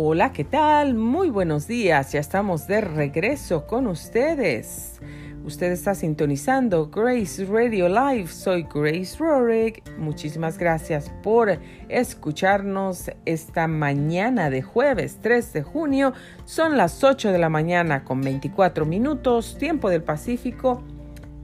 Hola, ¿qué tal? Muy buenos días. Ya estamos de regreso con ustedes. Usted está sintonizando Grace Radio Live. Soy Grace Rorick. Muchísimas gracias por escucharnos esta mañana de jueves 3 de junio. Son las 8 de la mañana con 24 minutos, tiempo del Pacífico.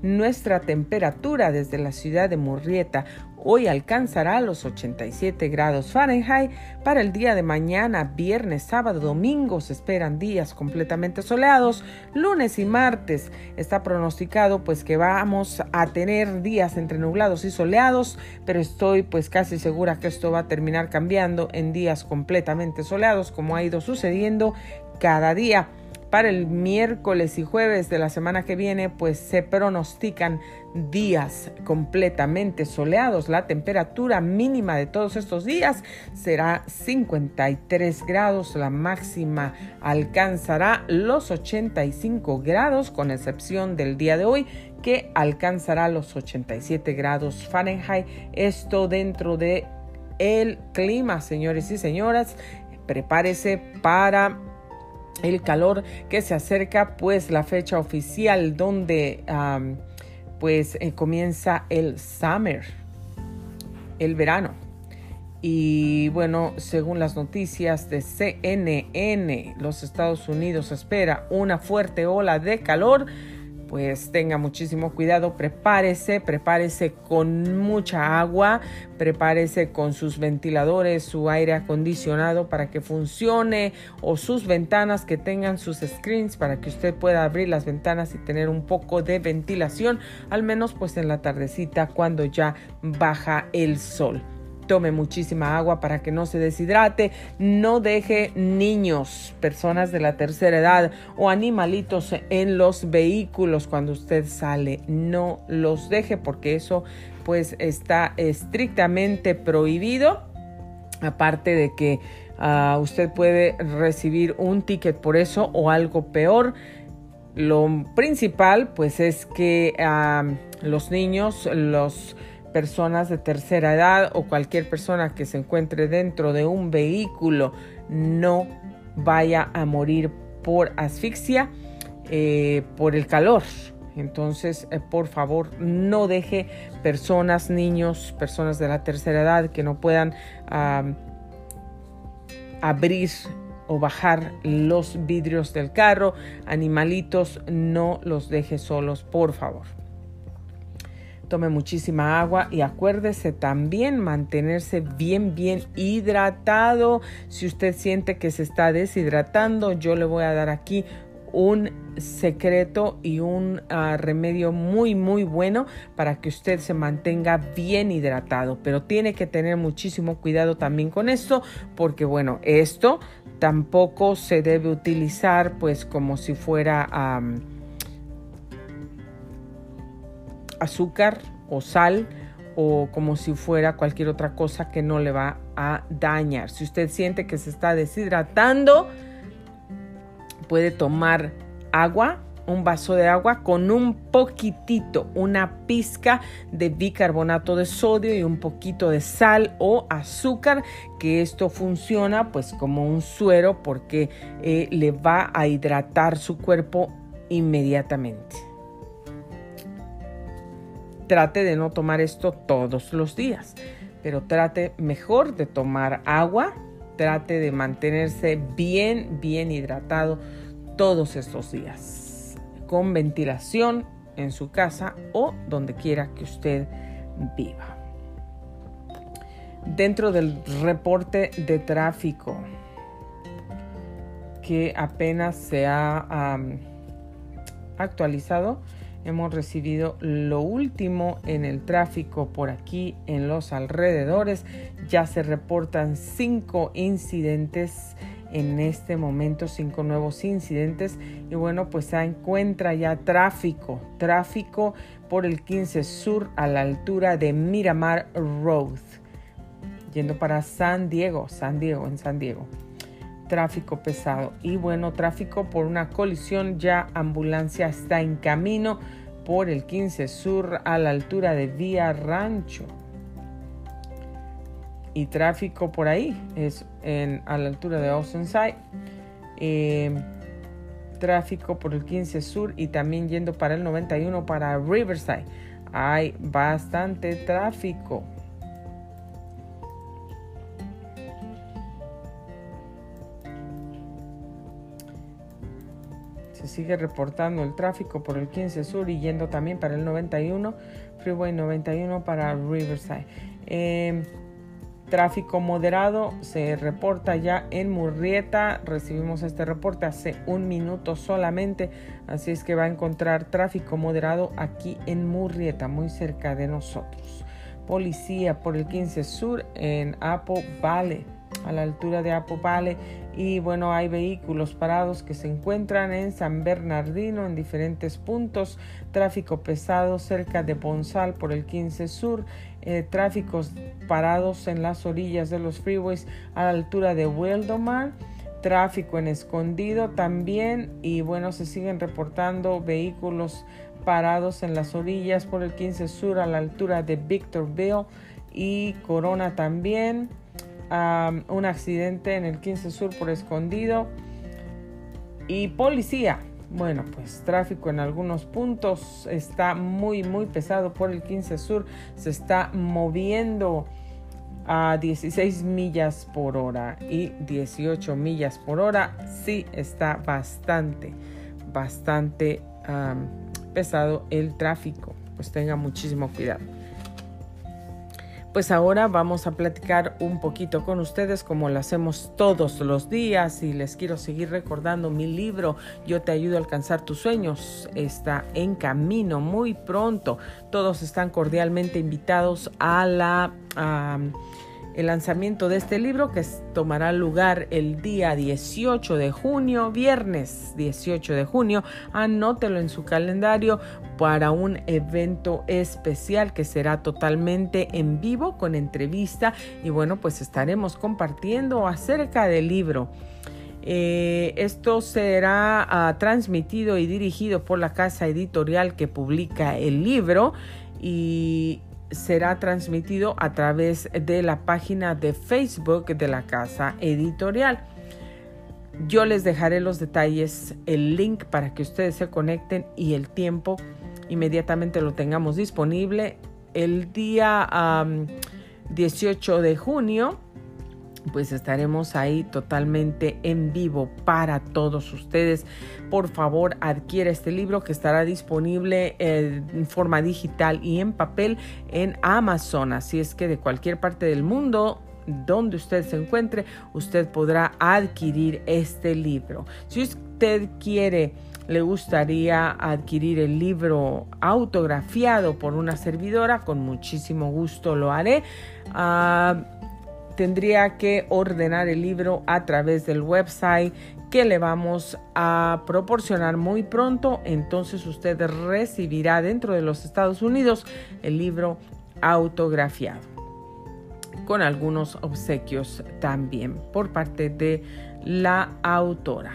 Nuestra temperatura desde la ciudad de Murrieta hoy alcanzará los 87 grados Fahrenheit. Para el día de mañana, viernes, sábado, domingo se esperan días completamente soleados. Lunes y martes está pronosticado pues que vamos a tener días entre nublados y soleados, pero estoy pues casi segura que esto va a terminar cambiando en días completamente soleados como ha ido sucediendo cada día para el miércoles y jueves de la semana que viene, pues se pronostican días completamente soleados. La temperatura mínima de todos estos días será 53 grados, la máxima alcanzará los 85 grados, con excepción del día de hoy que alcanzará los 87 grados Fahrenheit. Esto dentro de el clima, señores y señoras. Prepárese para el calor que se acerca, pues la fecha oficial donde pues eh, comienza el summer, el verano. Y bueno, según las noticias de CNN, los Estados Unidos espera una fuerte ola de calor pues tenga muchísimo cuidado, prepárese, prepárese con mucha agua, prepárese con sus ventiladores, su aire acondicionado para que funcione o sus ventanas que tengan sus screens para que usted pueda abrir las ventanas y tener un poco de ventilación, al menos pues en la tardecita cuando ya baja el sol. Tome muchísima agua para que no se deshidrate. No deje niños, personas de la tercera edad o animalitos en los vehículos cuando usted sale. No los deje porque eso pues está estrictamente prohibido. Aparte de que ah, usted puede recibir un ticket por eso o algo peor. Lo principal pues es que ah, los niños, los personas de tercera edad o cualquier persona que se encuentre dentro de un vehículo no vaya a morir por asfixia, eh, por el calor. Entonces, eh, por favor, no deje personas, niños, personas de la tercera edad que no puedan abrir o bajar los vidrios del carro, animalitos, no los deje solos, por favor. Tome muchísima agua y acuérdese también mantenerse bien, bien hidratado. Si usted siente que se está deshidratando, yo le voy a dar aquí un secreto y un ah, remedio muy muy bueno para que usted se mantenga bien hidratado pero tiene que tener muchísimo cuidado también con esto porque bueno esto tampoco se debe utilizar pues como si fuera azúcar o sal o como si fuera cualquier otra cosa que no le va a dañar. Si usted siente que se está deshidratando, puede tomar agua, un vaso de agua con un poquitito, una pizca de bicarbonato de sodio y un poquito de sal o azúcar, que esto funciona pues como un suero porque eh, le va a hidratar su cuerpo inmediatamente. Trate de no tomar esto todos los días, pero trate mejor de tomar agua, trate de mantenerse bien, bien hidratado todos estos días, con ventilación en su casa o donde quiera que usted viva. Dentro del reporte de tráfico que apenas se ha actualizado, Hemos recibido lo último en el tráfico por aquí en los alrededores. Ya se reportan cinco incidentes en este momento, cinco nuevos incidentes. Y bueno, pues se encuentra ya tráfico, tráfico por el 15 Sur a la altura de Miramar Road. Yendo para San Diego, San Diego, en San Diego tráfico pesado. Y bueno, tráfico por una colisión, ya ambulancia está en camino por el 15 Sur a la altura de Vía Rancho. y tráfico por ahí, es en, a la altura de Oceanside. Eh, tráfico por el 15 Sur y también yendo para el 91 para Riverside. Hay bastante tráfico. Sigue reportando el tráfico por el 15 Sur y yendo también para el 91, Freeway 91 para Riverside. Eh, Tráfico moderado se reporta ya en Murrieta. Recibimos este reporte hace un minuto solamente. Así es que va a encontrar tráfico moderado aquí en Murrieta, muy cerca de nosotros. Policía por el 15 Sur en Apo Valley a la altura de Apo Valley y bueno hay vehículos parados que se encuentran en San Bernardino en diferentes puntos. Tráfico pesado cerca de Bonsal por el 15 Sur. Eh, tráficos parados en las orillas de los freeways a la altura de Wildomar tráfico en escondido también. Y bueno se siguen reportando vehículos parados en las orillas por el 15 Sur a la altura de Victorville y Corona también un accidente en el 15 Sur por escondido y policía. Bueno, pues tráfico en algunos puntos está muy, muy pesado por el 15 Sur. Se está moviendo a 16 millas por hora y 18 millas por hora. Sí está bastante, bastante pesado el tráfico. Pues tenga muchísimo cuidado pues ahora vamos a platicar un poquito con ustedes como lo hacemos todos los días y les quiero seguir recordando mi libro Yo te ayudo a alcanzar tus sueños. Está en camino muy pronto. Todos están cordialmente invitados a la el lanzamiento de este libro que tomará lugar el día 18 de junio, viernes 18 de junio. Anótelo en su calendario para un evento especial que será totalmente en vivo con entrevista y bueno, pues estaremos compartiendo acerca del libro. Eh, esto será ah, transmitido y dirigido por la casa editorial que publica el libro y será transmitido a través de la página de Facebook de la casa editorial. Yo les dejaré los detalles, el link para que ustedes se conecten y el tiempo inmediatamente lo tengamos disponible. El día 18 de junio pues estaremos ahí totalmente en vivo para todos ustedes. Por favor, adquiere este libro que estará disponible eh, en forma digital y en papel en Amazon. Así es que de cualquier parte del mundo donde usted se encuentre, usted podrá adquirir este libro. Si usted quiere le gustaría adquirir el libro autografiado por una servidora, con muchísimo gusto lo haré. Ah, tendría que ordenar el libro a través del website que le vamos a proporcionar muy pronto. Entonces usted recibirá dentro de los Estados Unidos el libro autografiado con algunos obsequios también por parte de la autora.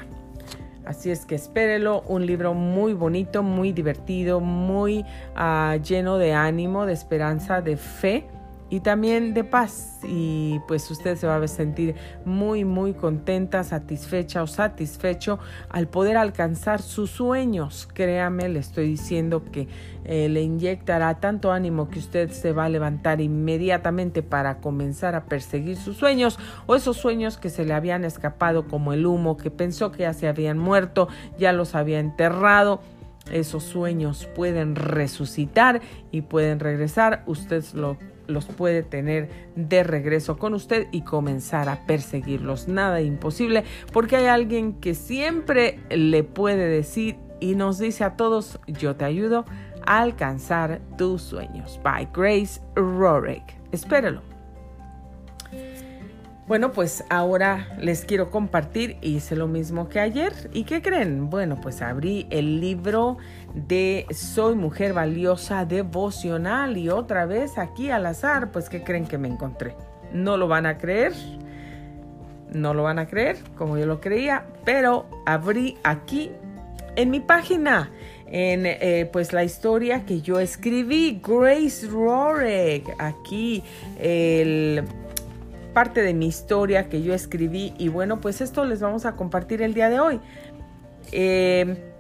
Así es que espérelo, un libro muy bonito, muy divertido, muy ah, lleno de ánimo, de esperanza, de fe y también de paz y pues usted se va a sentir muy muy contenta, satisfecha o satisfecho al poder alcanzar sus sueños. Créame, le estoy diciendo que eh, le inyectará tanto ánimo que usted se va a levantar inmediatamente para comenzar a perseguir sus sueños o esos sueños que se le habían escapado como el humo, que pensó que ya se habían muerto, ya los había enterrado esos sueños pueden resucitar y pueden regresar. Usted lo los puede tener de regreso con usted y comenzar a perseguirlos. Nada imposible porque hay alguien que siempre le puede decir y nos dice a todos, yo te ayudo a alcanzar tus sueños. By Grace Rorick. Espéralo. Bueno, pues ahora les quiero compartir, hice lo mismo que ayer. ¿Y qué creen? Bueno, pues abrí el libro de Soy Mujer Valiosa Devocional y otra vez aquí al azar, pues ¿qué creen que me encontré? No lo van a creer, no lo van a creer como yo lo creía, pero abrí aquí en mi página en eh, pues la historia que yo escribí, Grace Rorick, aquí el parte de mi historia que yo escribí y bueno, pues esto les vamos a compartir el día de hoy. Eh,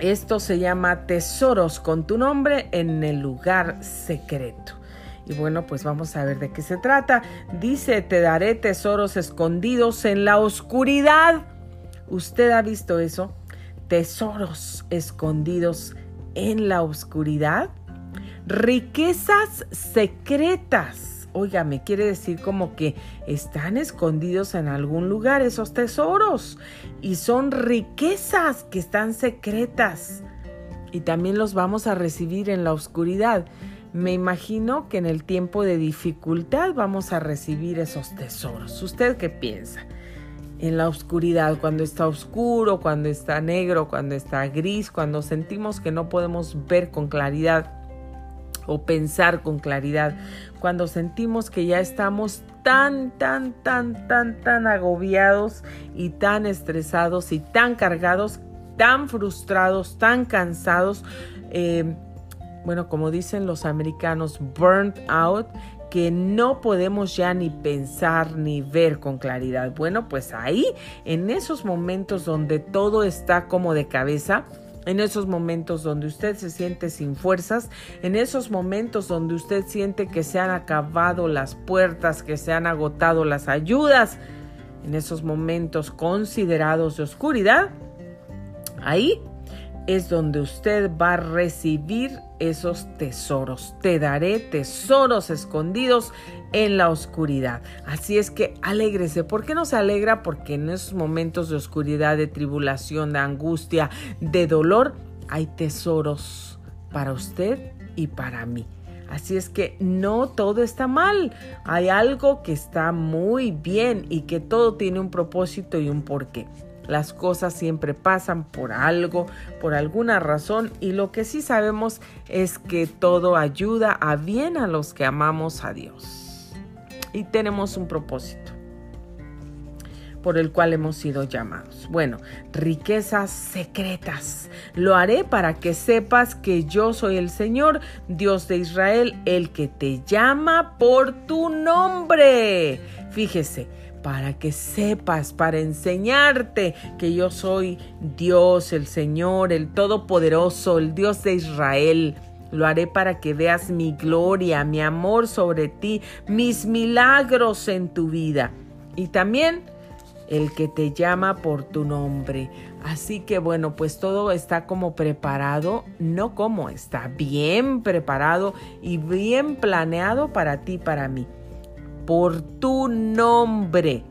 esto se llama Tesoros con tu nombre en el lugar secreto. Y bueno, pues vamos a ver de qué se trata. Dice, te daré tesoros escondidos en la oscuridad. ¿Usted ha visto eso? Tesoros escondidos en la oscuridad. Riquezas secretas me quiere decir como que están escondidos en algún lugar esos tesoros y son riquezas que están secretas y también los vamos a recibir en la oscuridad. Me imagino que en el tiempo de dificultad vamos a recibir esos tesoros. ¿Usted qué piensa? En la oscuridad, cuando está oscuro, cuando está negro, cuando está gris, cuando sentimos que no podemos ver con claridad o pensar con claridad, cuando sentimos que ya estamos tan, tan, tan, tan, tan agobiados y tan estresados y tan cargados, tan frustrados, tan cansados, eh, bueno, como dicen los americanos, burnt out, que no podemos ya ni pensar ni ver con claridad. Bueno, pues ahí, en esos momentos donde todo está como de cabeza, en esos momentos donde usted se siente sin fuerzas, en esos momentos donde usted siente que se han acabado las puertas, que se han agotado las ayudas, en esos momentos considerados de oscuridad, ahí es donde usted va a recibir esos tesoros. Te daré tesoros escondidos en la oscuridad. Así es que alégrese. ¿Por qué no se alegra? Porque en esos momentos de oscuridad, de tribulación, de angustia, de dolor, hay tesoros para usted y para mí. Así es que no todo está mal. Hay algo que está muy bien y que todo tiene un propósito y un porqué. Las cosas siempre pasan por algo, por alguna razón y lo que sí sabemos es que todo ayuda a bien a los que amamos a Dios. Y tenemos un propósito por el cual hemos sido llamados. Bueno, riquezas secretas. Lo haré para que sepas que yo soy el Señor, Dios de Israel, el que te llama por tu nombre. Fíjese, para que sepas, para enseñarte que yo soy Dios, el Señor, el Todopoderoso, el Dios de Israel. Lo haré para que veas mi gloria, mi amor sobre ti, mis milagros en tu vida. Y también el que te llama por tu nombre. Así que bueno, pues todo está como preparado, no como, está bien preparado y bien planeado para ti, para mí por tu nombre.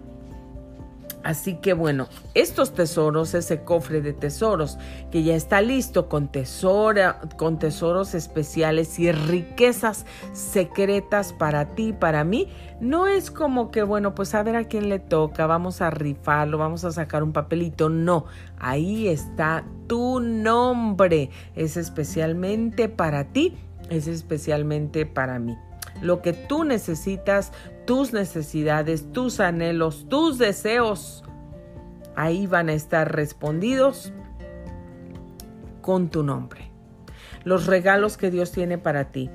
Así que bueno, estos tesoros, ese cofre de tesoros que ya está listo con, tesora, con tesoros especiales y riquezas secretas para ti, para mí, no es como que bueno, pues a ver a quién le toca, vamos a rifarlo, vamos a sacar un papelito, no, ahí está tu nombre, es especialmente para ti, es especialmente para mí lo que tú necesitas, tus necesidades, tus anhelos, tus deseos, ahí van a estar respondidos con tu nombre. Los regalos que Dios tiene para ti,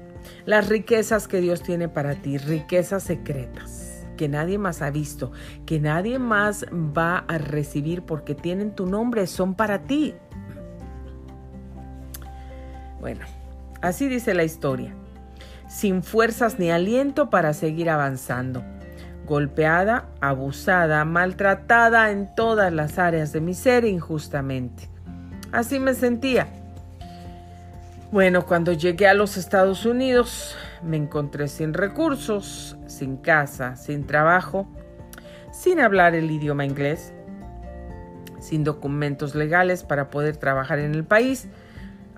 las riquezas que Dios tiene para ti, riquezas secretas que nadie más ha visto, que nadie más va a recibir porque tienen tu nombre, son para ti. Bueno, así dice la historia sin fuerzas ni aliento para seguir avanzando. Golpeada, abusada, maltratada en todas las áreas de mi ser injustamente. Así me sentía. Bueno, cuando llegué a los Estados Unidos me encontré sin recursos, sin casa, sin trabajo, sin hablar el idioma inglés, sin documentos legales para poder trabajar en el país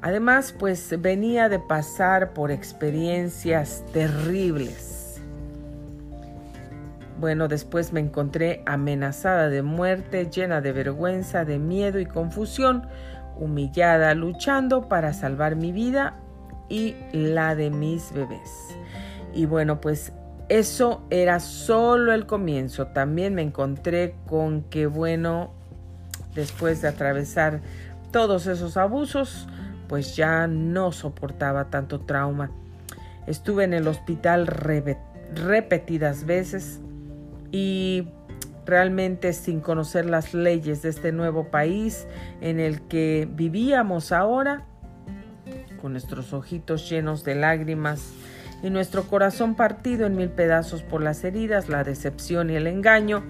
Además, pues venía de pasar por experiencias terribles. Bueno, después me encontré amenazada de muerte, llena de vergüenza, de miedo y confusión, humillada, luchando para salvar mi vida y la de mis bebés. Y bueno, pues eso era solo el comienzo. También me encontré con que, bueno, después de atravesar todos esos abusos, pues ya no soportaba tanto trauma. Estuve en el hospital repetidas veces y realmente sin conocer las leyes de este nuevo país en el que vivíamos ahora, con nuestros ojitos llenos de lágrimas y nuestro corazón partido en mil pedazos por las heridas, la decepción y el engaño,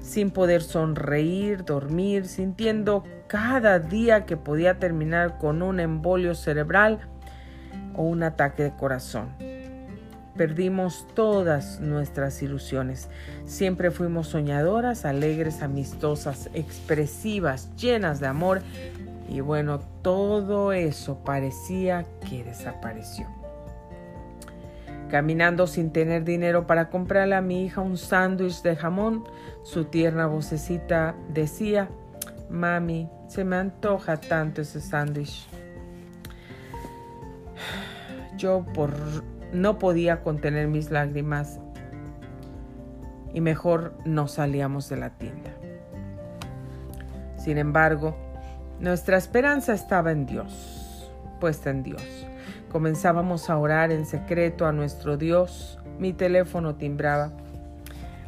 sin poder sonreír, dormir, sintiendo cada día que podía terminar con un embolio cerebral o un ataque de corazón. Perdimos todas nuestras ilusiones. Siempre fuimos soñadoras, alegres, amistosas, expresivas, llenas de amor. Y bueno, todo eso parecía que desapareció. Caminando sin tener dinero para comprarle a mi hija un sándwich de jamón, su tierna vocecita decía, Mami, se me antoja tanto ese sándwich. Yo por no podía contener mis lágrimas y mejor no salíamos de la tienda. Sin embargo, nuestra esperanza estaba en Dios, puesta en Dios. Comenzábamos a orar en secreto a nuestro Dios. Mi teléfono timbraba.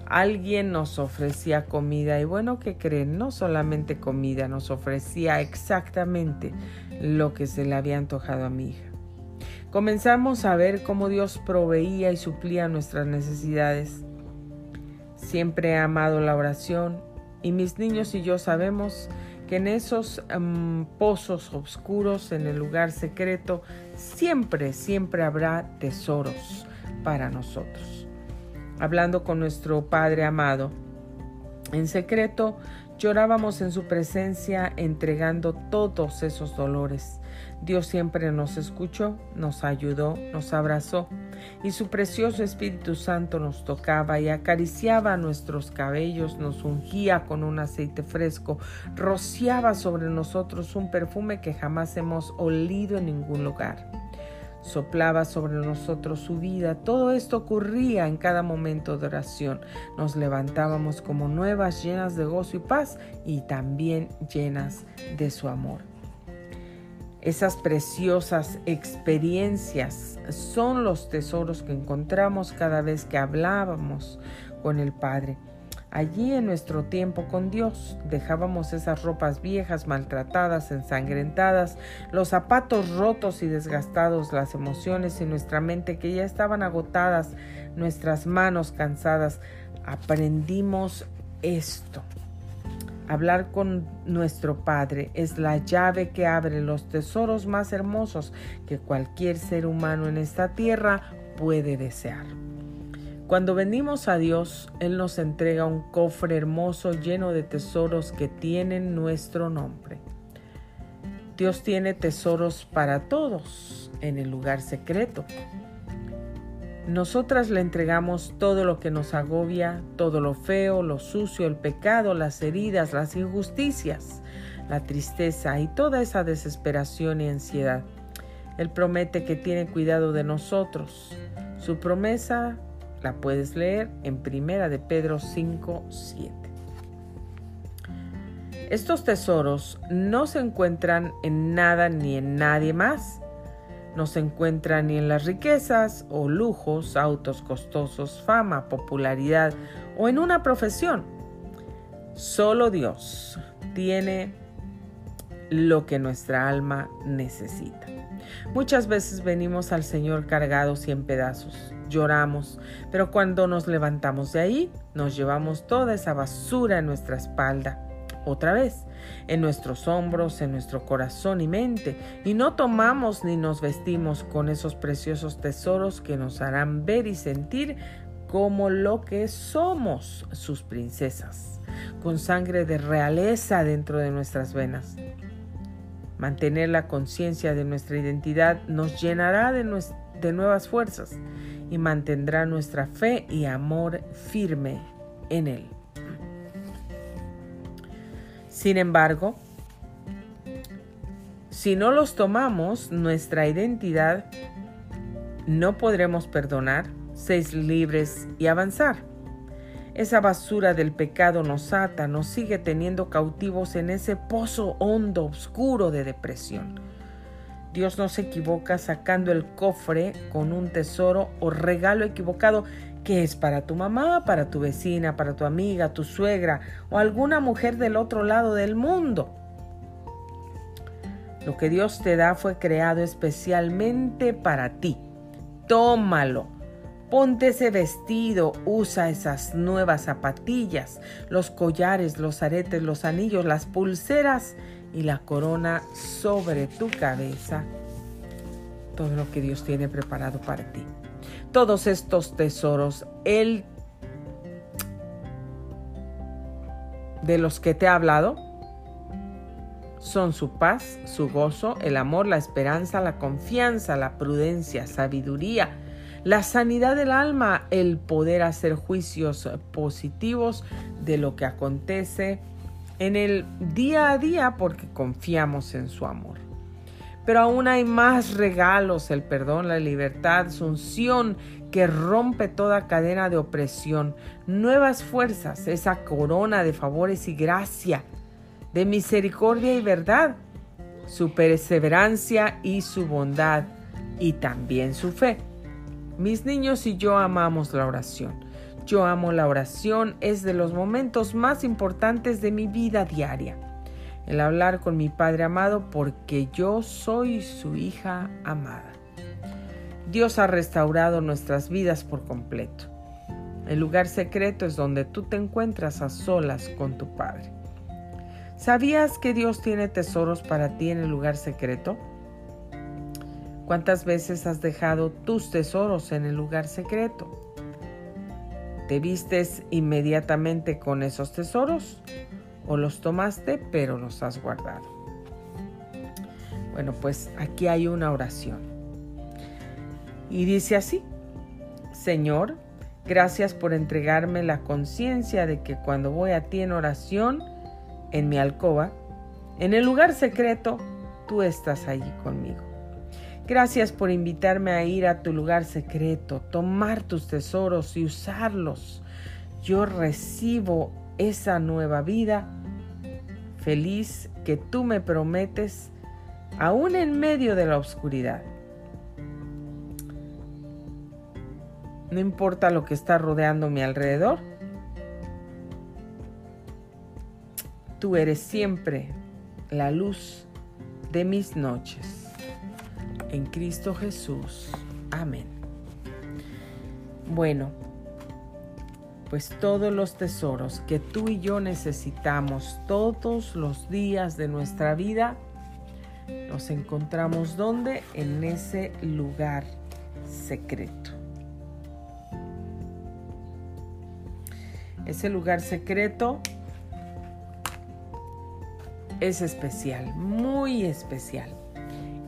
Alguien nos ofrecía comida y bueno, ¿qué creen? No solamente comida, nos ofrecía exactamente lo que se le había antojado a mi hija. Comenzamos a ver cómo Dios proveía y suplía nuestras necesidades. Siempre he amado la oración y mis niños y yo sabemos que en esos em, pozos oscuros, en el lugar secreto, siempre, siempre habrá tesoros para nosotros. Hablando con nuestro Padre amado, en secreto llorábamos en su presencia entregando todos esos dolores Dios siempre nos escuchó, nos ayudó, nos abrazó y su precioso Espíritu Santo nos tocaba y acariciaba nuestros cabellos, nos ungía con un aceite fresco, rociaba sobre nosotros un perfume que jamás hemos olido en ningún lugar. Soplaba sobre nosotros su vida. Todo esto ocurría en cada momento de oración. Nos levantábamos como nuevas, llenas de gozo y paz y también llenas de su amor. Esas preciosas experiencias son los tesoros que encontramos cada vez que hablábamos con el Padre. Allí en nuestro tiempo con Dios dejábamos esas ropas viejas, maltratadas, ensangrentadas, los zapatos rotos y desgastados, las emociones y nuestra mente que ya estaban agotadas, nuestras manos cansadas. Aprendimos esto Hablar con nuestro Padre es la llave que abre los tesoros más hermosos que cualquier ser humano en esta tierra puede desear. Cuando venimos a Dios, Él nos entrega un cofre hermoso lleno de tesoros que tienen nuestro nombre. Dios tiene tesoros para todos en el lugar secreto. Nosotras le entregamos todo lo que nos agobia, todo lo feo, lo sucio, el pecado, las heridas, las injusticias, la tristeza y toda esa desesperación y ansiedad. Él promete que tiene cuidado de nosotros. Su promesa la puedes leer en Primera de Pedro 5, 7. Estos tesoros no se encuentran en nada ni en nadie más no se encuentra ni en las riquezas o lujos, autos costosos, fama, popularidad o en una profesión. Solo Dios tiene lo que nuestra alma necesita. Muchas veces venimos al Señor cargados y en pedazos, lloramos, pero cuando nos levantamos de ahí, nos llevamos toda esa basura en nuestra espalda otra vez, en nuestros hombros, en nuestro corazón y mente, y no tomamos ni nos vestimos con esos preciosos tesoros que nos harán ver y sentir como lo que somos sus princesas, con sangre de realeza dentro de nuestras venas. Mantener la conciencia de nuestra identidad nos llenará de, de nuevas fuerzas y mantendrá nuestra fe y amor firme en Él. Sin embargo, si no los tomamos, nuestra identidad no podremos perdonar, ser libres y avanzar. Esa basura del pecado nos ata, nos sigue teniendo cautivos en ese pozo hondo, oscuro de depresión. Dios no se equivoca sacando el cofre con un tesoro o regalo equivocado que es para tu mamá, para tu vecina, para tu amiga, tu suegra o alguna mujer del otro lado del mundo. Lo que Dios te da fue creado especialmente para ti. Tómalo. Ponte ese vestido, usa esas nuevas zapatillas, los collares, los aretes, los anillos, las pulseras y la corona sobre tu cabeza. Todo lo que Dios tiene preparado para ti. Todos estos tesoros, Él de los que te ha hablado, son su paz, su gozo, el amor, la esperanza, la confianza, la prudencia, sabiduría, la sanidad del alma, el poder hacer juicios positivos de lo que acontece en el día a día porque confiamos en su amor. Pero aún hay más regalos, el perdón, la libertad, su unción que rompe toda cadena de opresión, nuevas fuerzas, esa corona de favores y gracia de misericordia y verdad, su perseverancia y su bondad, y también su fe. Mis niños y yo amamos la oración. Yo amo la oración, es de los momentos más importantes de mi vida diaria. El hablar con mi Padre amado porque yo soy su hija amada. Dios ha restaurado nuestras vidas por completo. El lugar secreto es donde tú te encuentras a solas con tu Padre. ¿Sabías que Dios tiene tesoros para ti en el lugar secreto? ¿Cuántas veces has dejado tus tesoros en el lugar secreto? ¿Te vistes inmediatamente con esos tesoros? ¿O los tomaste pero los has guardado? Bueno, pues aquí hay una oración. Y dice así, Señor, gracias por entregarme la conciencia de que cuando voy a ti en oración, en mi alcoba, en el lugar secreto, tú estás allí conmigo. Gracias por invitarme a ir a tu lugar secreto, tomar tus tesoros y usarlos. Yo recibo esa nueva vida feliz que tú me prometes, aún en medio de la oscuridad. No importa lo que está rodeando mi alrededor, Tú eres siempre la luz de mis noches. En Cristo Jesús. Amén. Bueno, pues todos los tesoros que tú y yo necesitamos todos los días de nuestra vida, los encontramos donde? En ese lugar secreto. Ese lugar secreto es especial, muy especial.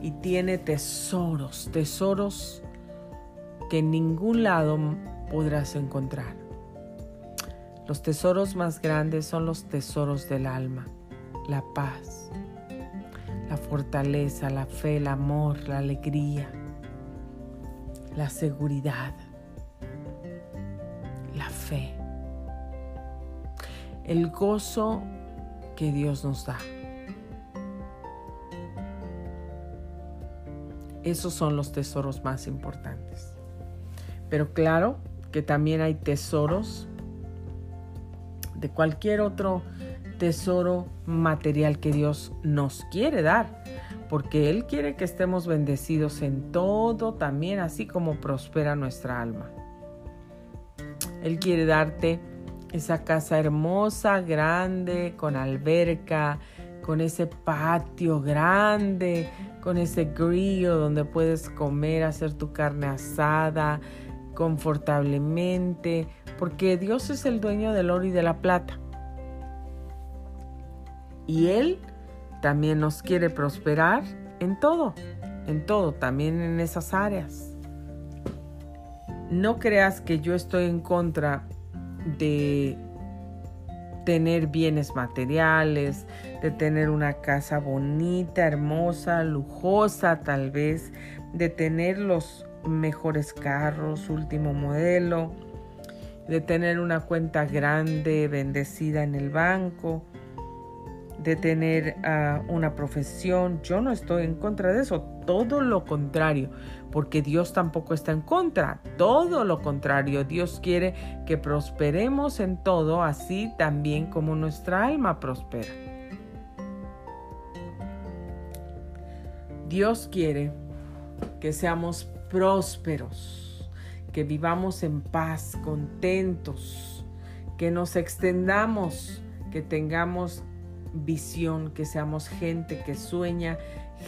Y tiene tesoros, tesoros que en ningún lado podrás encontrar. Los tesoros más grandes son los tesoros del alma, la paz, la fortaleza, la fe, el amor, la alegría, la seguridad, la fe, el gozo que Dios nos da. Esos son los tesoros más importantes. Pero claro que también hay tesoros de cualquier otro tesoro material que Dios nos quiere dar, porque Él quiere que estemos bendecidos en todo también, así como prospera nuestra alma. Él quiere darte esa casa hermosa, grande, con alberca, con ese patio grande, con ese grillo donde puedes comer, hacer tu carne asada confortablemente, porque Dios es el dueño del oro y de la plata. Y Él también nos quiere prosperar en todo, en todo, también en esas áreas. No creas que yo estoy en contra de tener bienes materiales, de tener una casa bonita, hermosa, lujosa tal vez, de tener los mejores carros, último modelo, de tener una cuenta grande, bendecida en el banco. De tener ah, una profesión. Yo no estoy en contra de eso, todo lo contrario, porque Dios tampoco está en contra, todo lo contrario. Dios quiere que prosperemos en todo, así también como nuestra alma prospera. Dios quiere que seamos prósperos, que vivamos en paz, contentos, que nos extendamos, que tengamos visión, que seamos gente que sueña,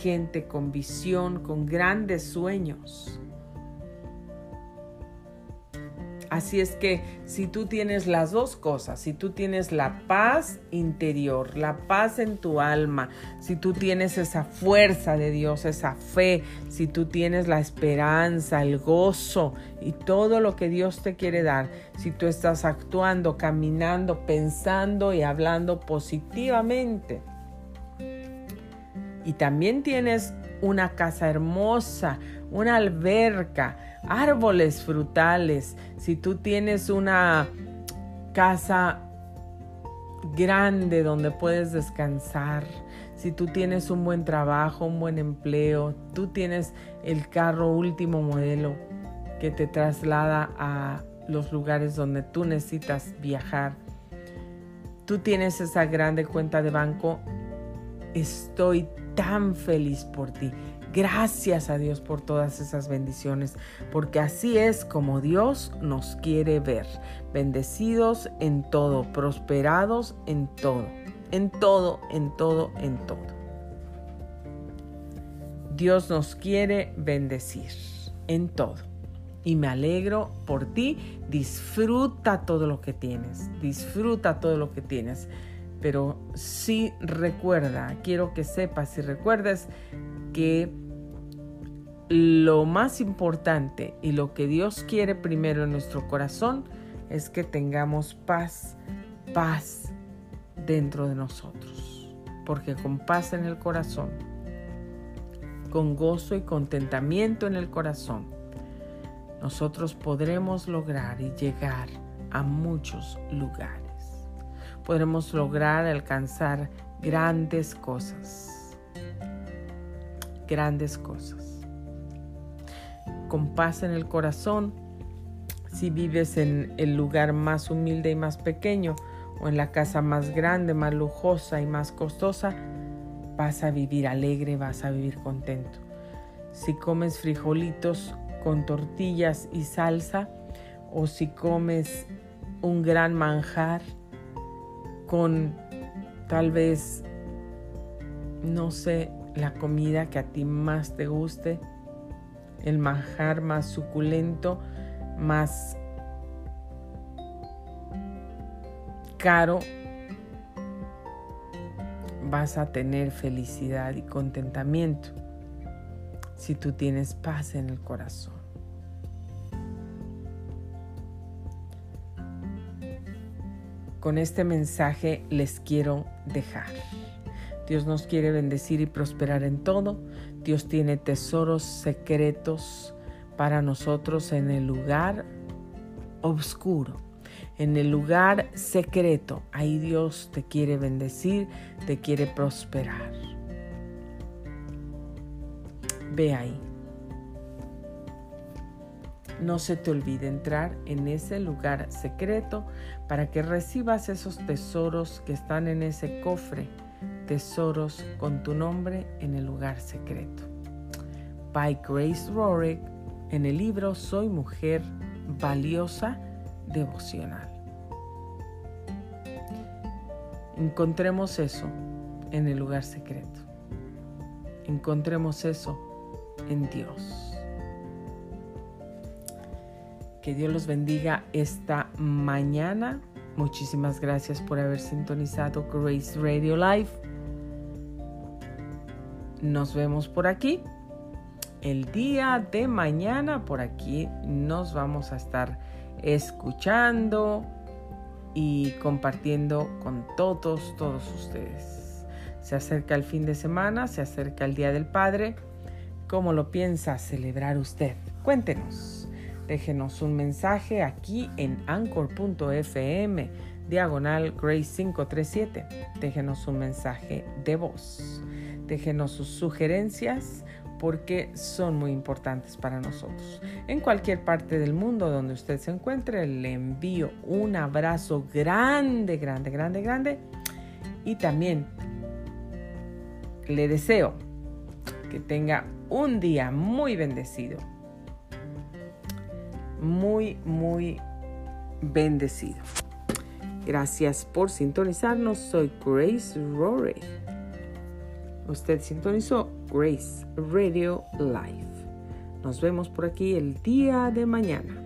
gente con visión, con grandes sueños. Así es que si tú tienes las dos cosas, si tú tienes la paz interior, la paz en tu alma, si tú tienes esa fuerza de Dios, esa fe, si tú tienes la esperanza, el gozo y todo lo que Dios te quiere dar, si tú estás actuando, caminando, pensando y hablando positivamente, y también tienes una casa hermosa, una alberca, árboles frutales, si tú tienes una casa grande donde puedes descansar, si tú tienes un buen trabajo, un buen empleo, tú tienes el carro último modelo que te traslada a los lugares donde tú necesitas viajar, tú tienes esa grande cuenta de banco, estoy tan feliz por ti. Gracias a Dios por todas esas bendiciones, porque así es como Dios nos quiere ver, bendecidos en todo, prosperados en todo, en todo, en todo, en todo. Dios nos quiere bendecir en todo. Y me alegro por ti. Disfruta todo lo que tienes. Disfruta todo lo que tienes. Pero sí recuerda, quiero que sepas y recuerdes que lo más importante y lo que Dios quiere primero en nuestro corazón es que tengamos paz, paz dentro de nosotros. Porque con paz en el corazón, con gozo y contentamiento en el corazón, nosotros podremos lograr y llegar a muchos lugares. Podremos lograr alcanzar grandes cosas. Grandes cosas con paz en el corazón. Si vives en el lugar más humilde y más pequeño o en la casa más grande, más lujosa y más costosa, vas a vivir alegre, vas a vivir contento. Si comes frijolitos con tortillas y salsa o si comes un gran manjar con tal vez, no sé, la comida que a ti más te guste, el manjar más suculento, más caro, vas a tener felicidad y contentamiento si tú tienes paz en el corazón. Con este mensaje les quiero dejar. Dios nos quiere bendecir y prosperar en todo. Dios tiene tesoros secretos para nosotros en el lugar oscuro, en el lugar secreto. Ahí Dios te quiere bendecir, te quiere prosperar. Ve ahí. No se te olvide entrar en ese lugar secreto para que recibas esos tesoros que están en ese cofre tesoros con tu nombre en el lugar secreto. By Grace Rorick en el libro Soy mujer valiosa devocional. Encontremos eso en el lugar secreto. Encontremos eso en Dios. Que Dios los bendiga esta mañana. Muchísimas gracias por haber sintonizado Grace Radio Live. Nos vemos por aquí. El día de mañana por aquí nos vamos a estar escuchando y compartiendo con todos, todos ustedes. Se acerca el fin de semana, se acerca el Día del Padre. ¿Cómo lo piensa celebrar usted? Cuéntenos. Déjenos un mensaje aquí en anchor.fm diagonal Grace 537. Déjenos un mensaje de voz. Déjenos sus sugerencias porque son muy importantes para nosotros. En cualquier parte del mundo donde usted se encuentre, le envío un abrazo grande, grande, grande, grande. Y también le deseo que tenga un día muy bendecido. Muy, muy bendecido. Gracias por sintonizarnos. Soy Grace Rory. Usted sintonizó Grace Radio Live. Nos vemos por aquí el día de mañana.